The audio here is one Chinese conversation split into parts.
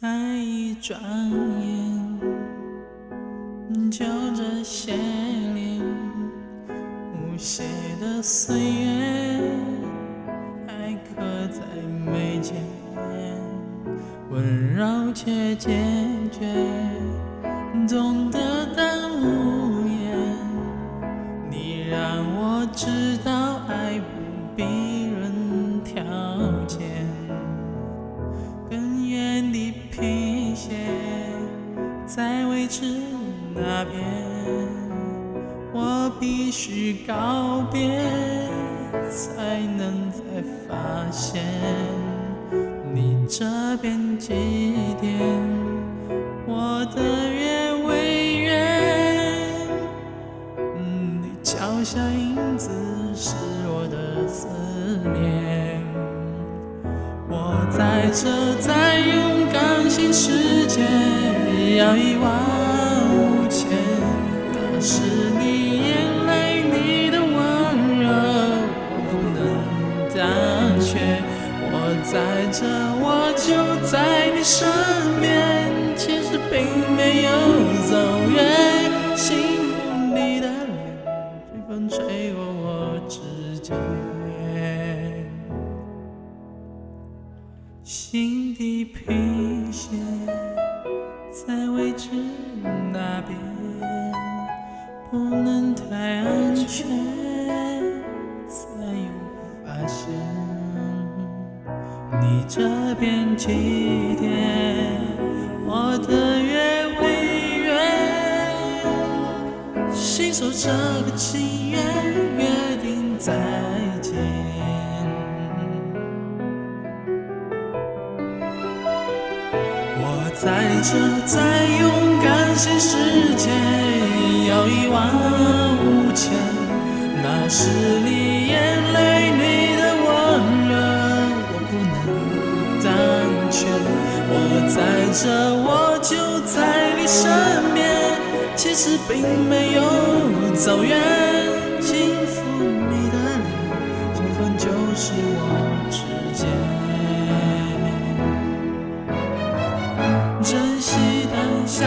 再一转眼，就这些年，无邪的岁月。温柔却坚决，懂得但无言。你让我知道爱不必论条件。更远的平线在未知那边，我必须告别，才能再发现这边几点，我的月未圆，你脚下影子是我的思念。我在这在勇敢新世界，要遗忘在这，我就在你身边，其实并没有走远。幸福你的脸，随风吹过我指尖。心的平线在未知那边，不能太这边几点，我的月未圆，信守这个契约，约定再见。我在这再勇敢新世界，要一往无前。那是你眼身边，其实并没有走远。幸福你的脸，这份就是我指尖。珍惜当下，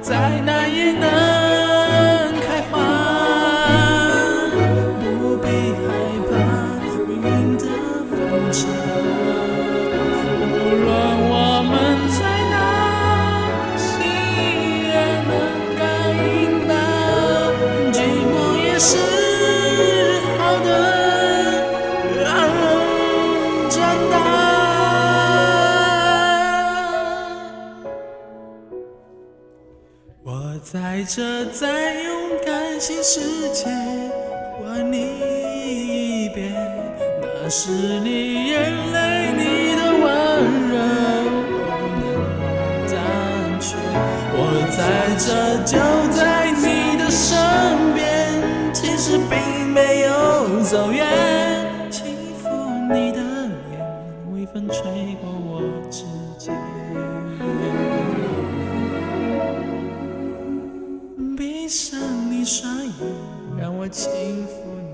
再难也难是好的让长大我在这在勇敢新世界还你一遍那是你眼泪走远。轻抚你的脸，微风吹过我指尖。闭上你双眼，让我轻抚你